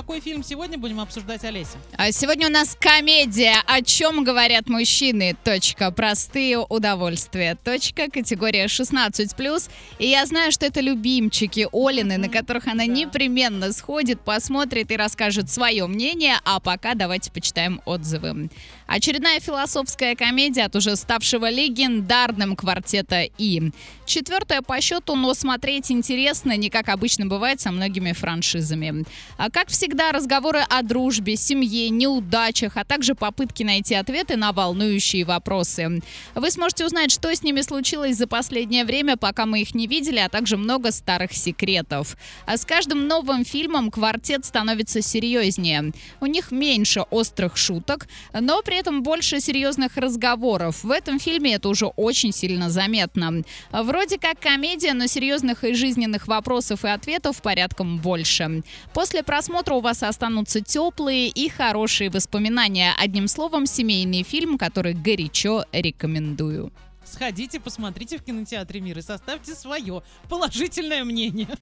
какой фильм сегодня будем обсуждать, Олеся? А сегодня у нас комедия «О чем говорят мужчины?» Точка. Простые удовольствия. Точка. Категория 16+. И я знаю, что это любимчики Олины, на которых она Да. непременно сходит, посмотрит и расскажет свое мнение. А пока давайте почитаем отзывы. Очередная философская комедия от уже ставшего легендарным квартета «И». Четвертая по счету, но смотреть интересно, не как обычно бывает со многими франшизами. А как всегда, разговоры о дружбе, семье, неудачах, а также попытки найти ответы на волнующие вопросы. Вы сможете узнать, что с ними случилось за последнее время, пока мы их не видели, а также много старых секретов. А с каждым новым фильмом квартет становится серьезнее. У них меньше острых шуток, но при этом больше серьезных разговоров. В этом фильме это уже очень сильно заметно. Вроде как комедия, но серьезных и жизненных вопросов и ответов порядком больше. После просмотра у вас останутся теплые и хорошие воспоминания. Одним словом, семейный фильм, который горячо рекомендую. Сходите, посмотрите в кинотеатре «Мир» и составьте свое положительное мнение.